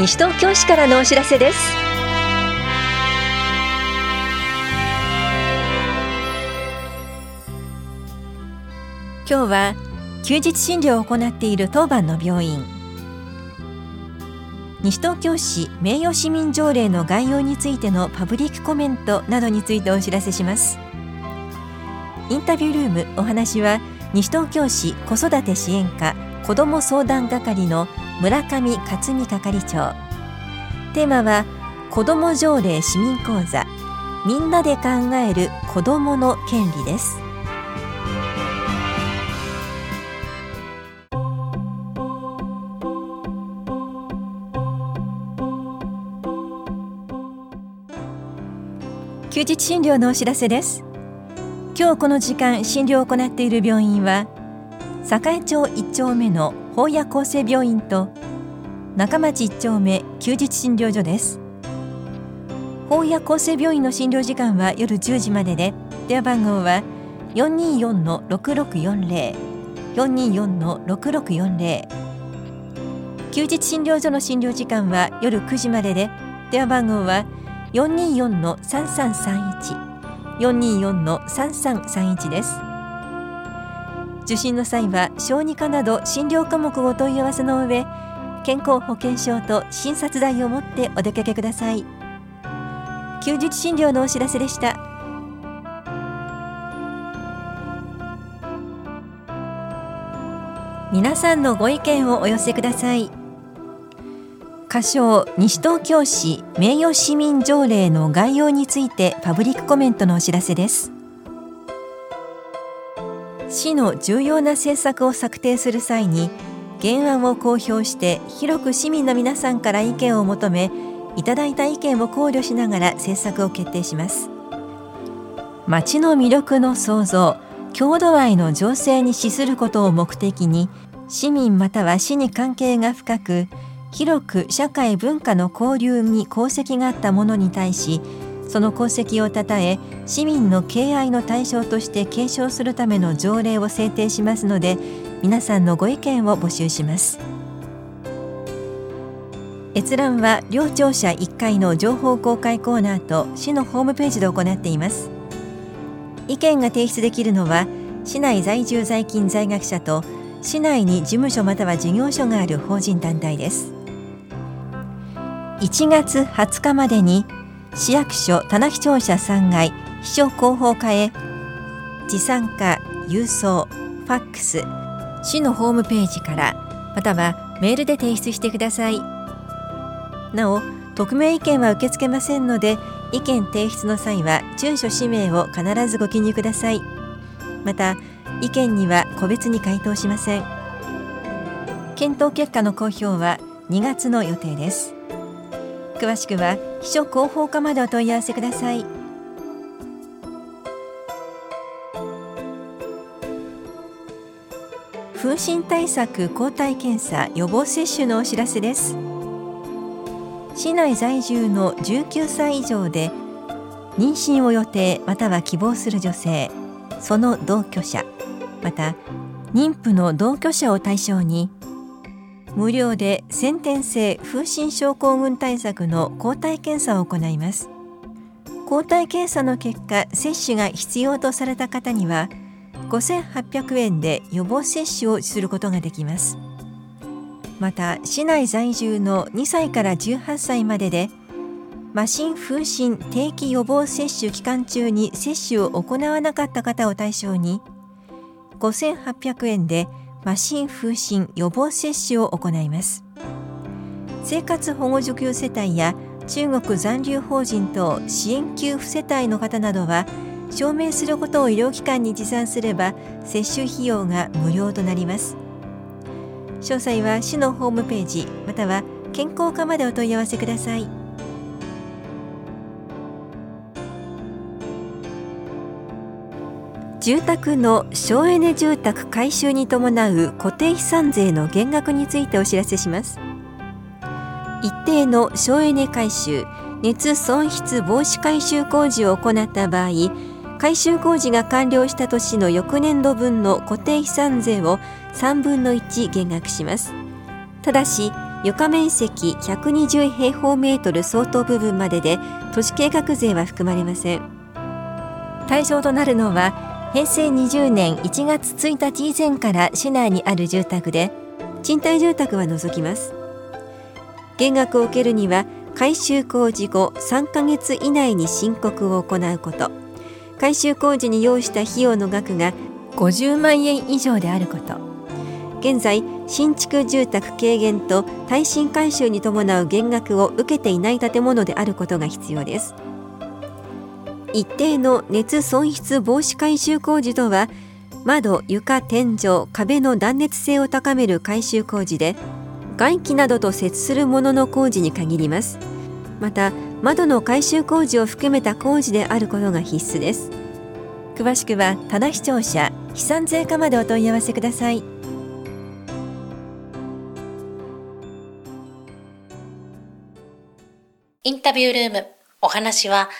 西東京市からのお知らせです。今日は休日診療を行っている当番の病院。西東京市名誉市民条例の概要についてのパブリックコメントなどについてお知らせします。インタビュールームお話は西東京市子育て支援課子ども相談係の村上克美係長。テーマは子ども条例市民講座。みんなで考える子どもの権利です。休日診療のお知らせです。今日この時間診療を行っている病院は栄町1丁目の法屋厚生病院と中町1丁目休日診療所です。法屋厚生病院の診療時間は夜10時までで電話番号は424-6640 424-6640休日診療所の診療時間は夜9時までで電話番号は424-3331 424-3331です。受診の際は小児科など診療科目をお問い合わせの上健康保険証と診察代を持ってお出かけください。休日診療のお知らせでした。皆さんのご意見をお寄せください。仮称西東京市名誉市民条例の概要についてパブリックコメントのお知らせです。市の重要な政策を策定する際に原案を公表して広く市民の皆さんから意見を求めいただいた意見を考慮しながら政策を決定します。町の魅力の創造郷土愛の情勢に資することを目的に市民または市に関係が深く広く社会文化の交流に功績があったものに対しその功績をたたえ市民の敬愛の対象として継承するための条例を制定しますので皆さんのご意見を募集します。閲覧は両庁舎1階の情報公開コーナーと市のホームページで行っています。意見が提出できるのは市内在住在勤在学者と市内に事務所または事業所がある法人団体です。1月20日までに市役所棚視聴者3階秘書広報課へ。持参化郵送ファックス。市のホームページからまたはメールで提出してください。なお匿名意見は受け付けませんので意見提出の際は住所氏名を必ずご記入ください。また意見には個別に回答しません。検討結果の公表は2月の予定です。詳しくは秘書広報課までお問い合わせください。風疹対策抗体検査予防接種のお知らせです。市内在住の19歳以上で妊娠を予定または希望する女性その同居者また妊婦の同居者を対象に無料で先天性風疹症候群対策の抗体検査を行います。抗体検査の結果接種が必要とされた方には5800円で予防接種をすることができます。また市内在住の2歳から18歳までで麻疹風疹定期予防接種期間中に接種を行わなかった方を対象に5800円で麻疹風疹予防接種を行います。生活保護受給世帯や中国残留法人等支援給付世帯の方などは証明することを医療機関に持参すれば接種費用が無料となります。詳細は市のホームページまたは健康課までお問い合わせください。住宅の省エネ住宅改修に伴う固定資産税の減額についてお知らせします。一定の省エネ改修熱損失防止改修工事を行った場合改修工事が完了した年の翌年度分の固定資産税を3分の1減額します。ただし床面積120平方メートル相当部分までで都市計画税は含まれません。対象となるのは平成20年1月1日以前から市内にある住宅で賃貸住宅は除きます。減額を受けるには改修工事後3ヶ月以内に申告を行うこと。改修工事に要した費用の額が50万円以上であること。現在新築住宅軽減と耐震改修に伴う減額を受けていない建物であることが必要です。一定の熱損失防止改修工事とは窓、床、天井、壁の断熱性を高める改修工事で外気などと接するものの工事に限ります。また窓の改修工事を含めた工事であることが必須です。詳しくは棚視聴者飛散税課までお問い合わせください。インタビュールームお話は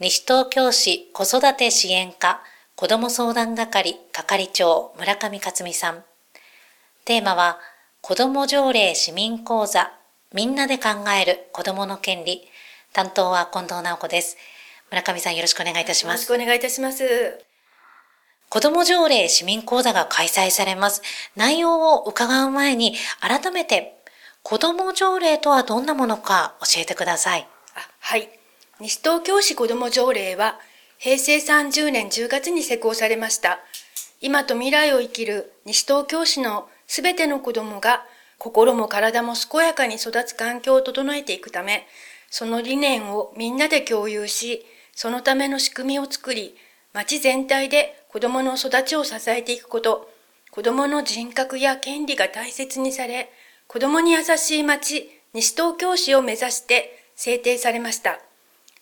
西東京市子育て支援課子ども相談係係長村上克美さん。テーマは子ども条例市民講座みんなで考える子どもの権利。担当は近藤直子です。村上さんよろしくお願いいたします。よろしくお願いいたします。子ども条例市民講座が開催されます。内容を伺う前に改めて子ども条例とはどんなものか教えてください。あはい。西東京市子ども条例は平成30年10月に施行されました。今と未来を生きる西東京市のすべての子どもが心も体も健やかに育つ環境を整えていくため、その理念をみんなで共有し、そのための仕組みを作り、町全体で子どもの育ちを支えていくこと、子どもの人格や権利が大切にされ、子供に優しい町、西東京市を目指して制定されました。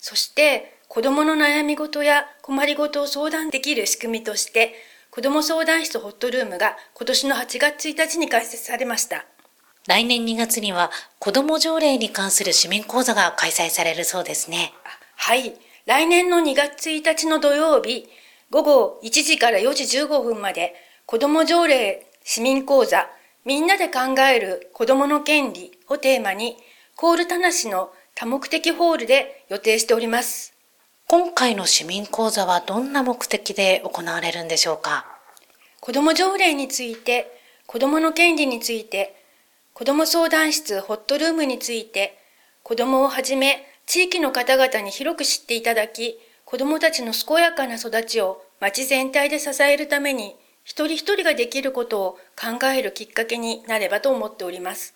そして、子供の悩み事や困り事を相談できる仕組みとして、子供相談室ホットルームが今年の8月1日に開設されました。来年2月には子供条例に関する市民講座が開催されるそうですね。はい。来年の2月1日の土曜日、午後1時から4時15分まで、子供条例市民講座みんなで考える子供の権利をテーマに、コールタナシの多目的ホールで予定しております。今回の市民講座はどんな目的で行われるんでしょうか？子供条例について、子供の権利について、子供相談室ホットルームについて、子供をはじめ地域の方々に広く知っていただき、子供たちの健やかな育ちを町全体で支えるために一人一人ができることを考えるきっかけになればと思っております。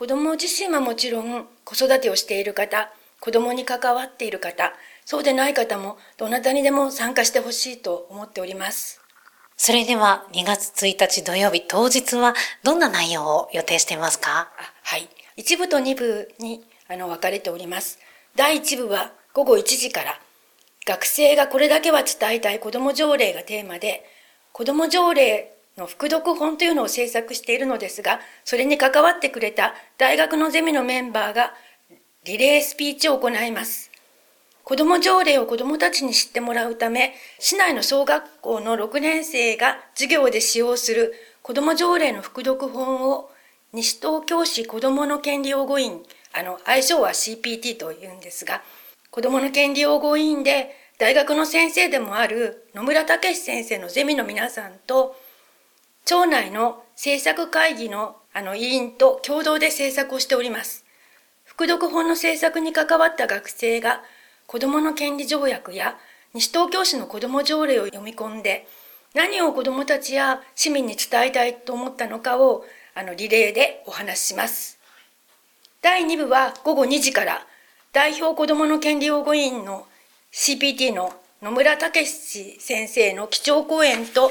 子供自身はもちろん子育てをしている方、子供に関わっている方、そうでない方もどなたにでも参加してほしいと思っております。それでは2月1日土曜日当日はどんな内容を予定していますか？はい。1部と2部にあの分かれております。第1部は午後1時から学生がこれだけは伝えたい子供条例がテーマで子ども条例の副読本というのを制作しているのですが、それに関わってくれた大学のゼミのメンバーがリレースピーチを行います。子ども条例を子どもたちに知ってもらうため、市内の小学校の6年生が授業で使用する子ども条例の副読本を西東京市子どもの権利擁護員、あの、愛称は CPT と言うんですが、子どもの権利擁護委員で大学の先生でもある野村武先生のゼミの皆さんと、町内の政策会議のあの委員と共同で制作をしております。副読本の制作に関わった学生が子どもの権利条約や西東京市の子ども条例を読み込んで何を子どもたちや市民に伝えたいと思ったのかをあのリレーでお話しします。第2部は午後2時から代表子どもの権利擁護委員の CPT の野村武史先生の基調講演と、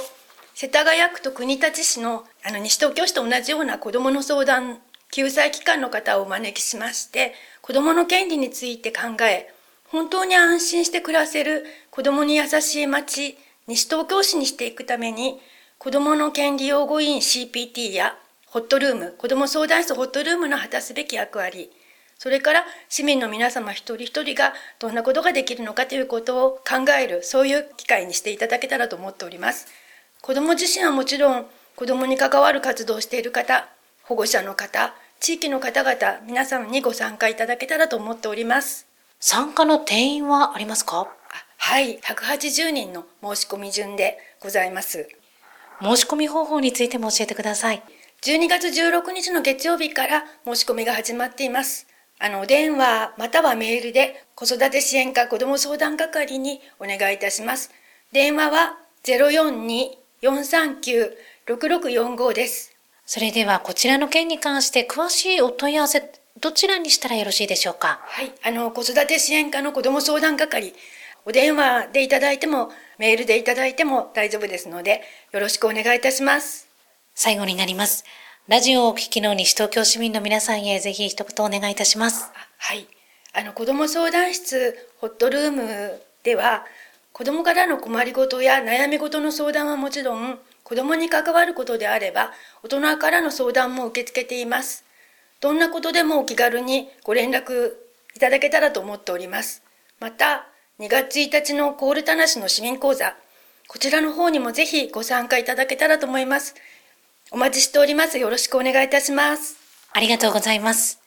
世田谷区と国立市のあの西東京市と同じような子どもの相談救済機関の方をお招きしまして、子どもの権利について考え、本当に安心して暮らせる子どもに優しい街、西東京市にしていくために、子どもの権利擁護委員 CPT やホットルーム、子ども相談室ホットルームの果たすべき役割、それから市民の皆様一人一人がどんなことができるのかということを考える、そういう機会にしていただけたらと思っております。子供自身はもちろん、子供に関わる活動をしている方、保護者の方、地域の方々皆さんにご参加いただけたらと思っております。参加の定員はありますか？はい。180人の申し込み順でございます。申し込み方法についても教えてください。12月16日の月曜日から申し込みが始まっています。あのお電話またはメールで子育て支援課子ども相談係にお願いいたします。電話は042-439-6645です。それではこちらの件に関して詳しいお問い合わせどちらにしたらよろしいでしょうか？はいあの子育て支援課の子ども相談係お電話でいただいてもメールでいただいても大丈夫ですのでよろしくお願いいたします。最後になります。ラジオをお聞きの西東京市民の皆さんへぜひ一言お願いいたします。はい。あの子ども相談室ホットルームでは子どもからの困りごとや悩み事の相談はもちろん子どもに関わることであれば大人からの相談も受け付けています。どんなことでもお気軽にご連絡いただけたらと思っております。また2月1日のコールタナシの市民講座こちらの方にもぜひご参加いただけたらと思います。お待ちしております。よろしくお願いいたします。ありがとうございます。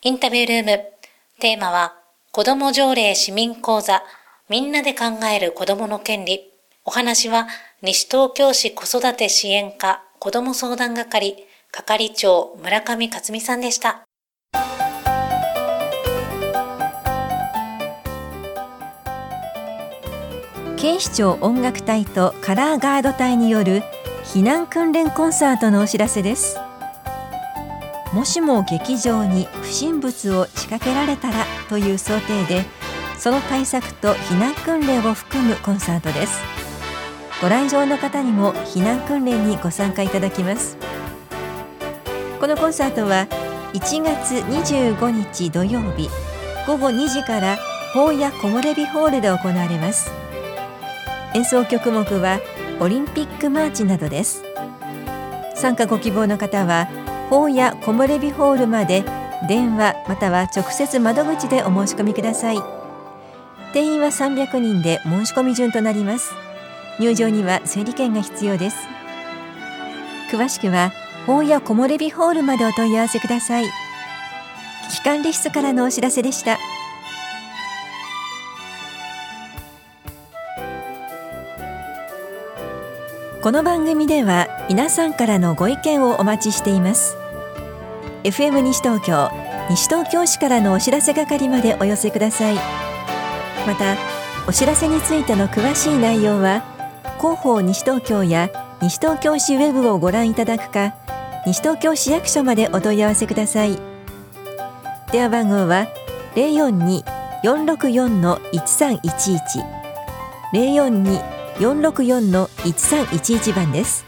インタビュールーム。テーマは子ども条例市民講座。みんなで考える子どもの権利お話は西東京市子育て支援課子ども相談係係長村上克美さんでした。警視庁音楽隊とカラーガード隊による避難訓練コンサートのお知らせですもしも劇場に不審物を仕掛けられたらという想定でその対策と避難訓練を含むコンサートです。ご来場の方にも避難訓練にご参加いただきます。このコンサートは1月25日土曜日午後2時から法や木漏れ日ホールで行われます。演奏曲目はオリンピックマーチなどです。参加ご希望の方は法や木漏れ日ホールまで電話または直接窓口でお申し込みください。定員は300人で申し込み順となります。入場には整理券が必要です。詳しくは法や木漏れ日ホールまでお問い合わせください。機関リ室からのお知らせでした。この番組では皆さんからのご意見をお待ちしています。FM 西東京西東京市からのお知らせ係までお寄せください。またお知らせについての詳しい内容は広報西東京や西東京市ウェブをご覧いただくか西東京市役所までお問い合わせください。電話番号は042-464-1311 042-464-1311番です。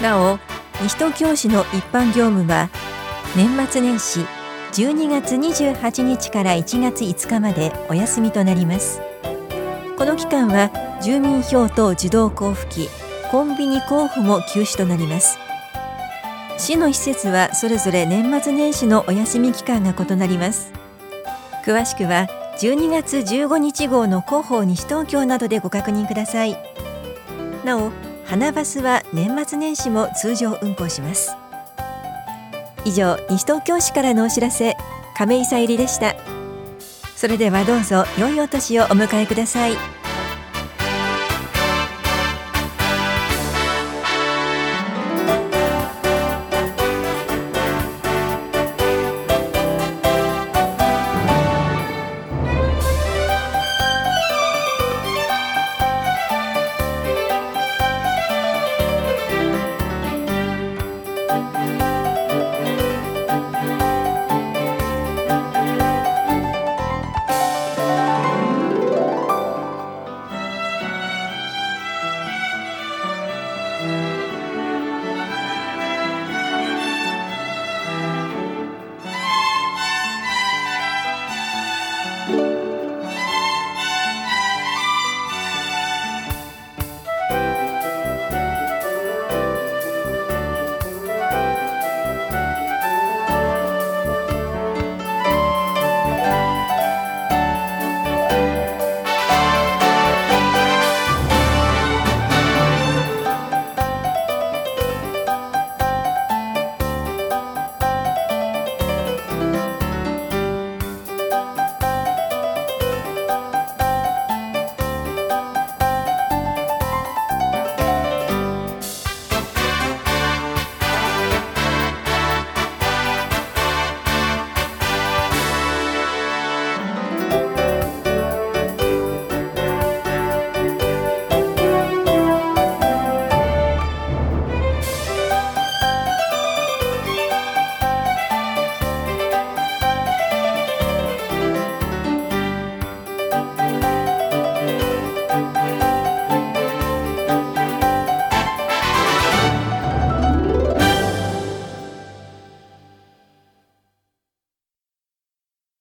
なお西東京市の一般業務は年末年始12月28日から1月5日までお休みとなります。この期間は住民票等自動交付機コンビニ交付も休止となります。市の施設はそれぞれ年末年始のお休み期間が異なります。詳しくは12月15日号の広報西東京などでご確認ください。なお花バスは年末年始も通常運行します。以上西東京市からのお知らせ亀井さゆりでした。それではどうぞ良いお年をお迎えください。